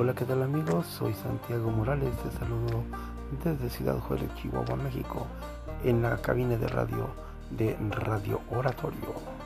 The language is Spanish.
Hola, ¿qué tal amigos? Soy Santiago Morales, te saludo desde Ciudad Juárez, Chihuahua, México, en la cabina de radio de Radio Oratorio.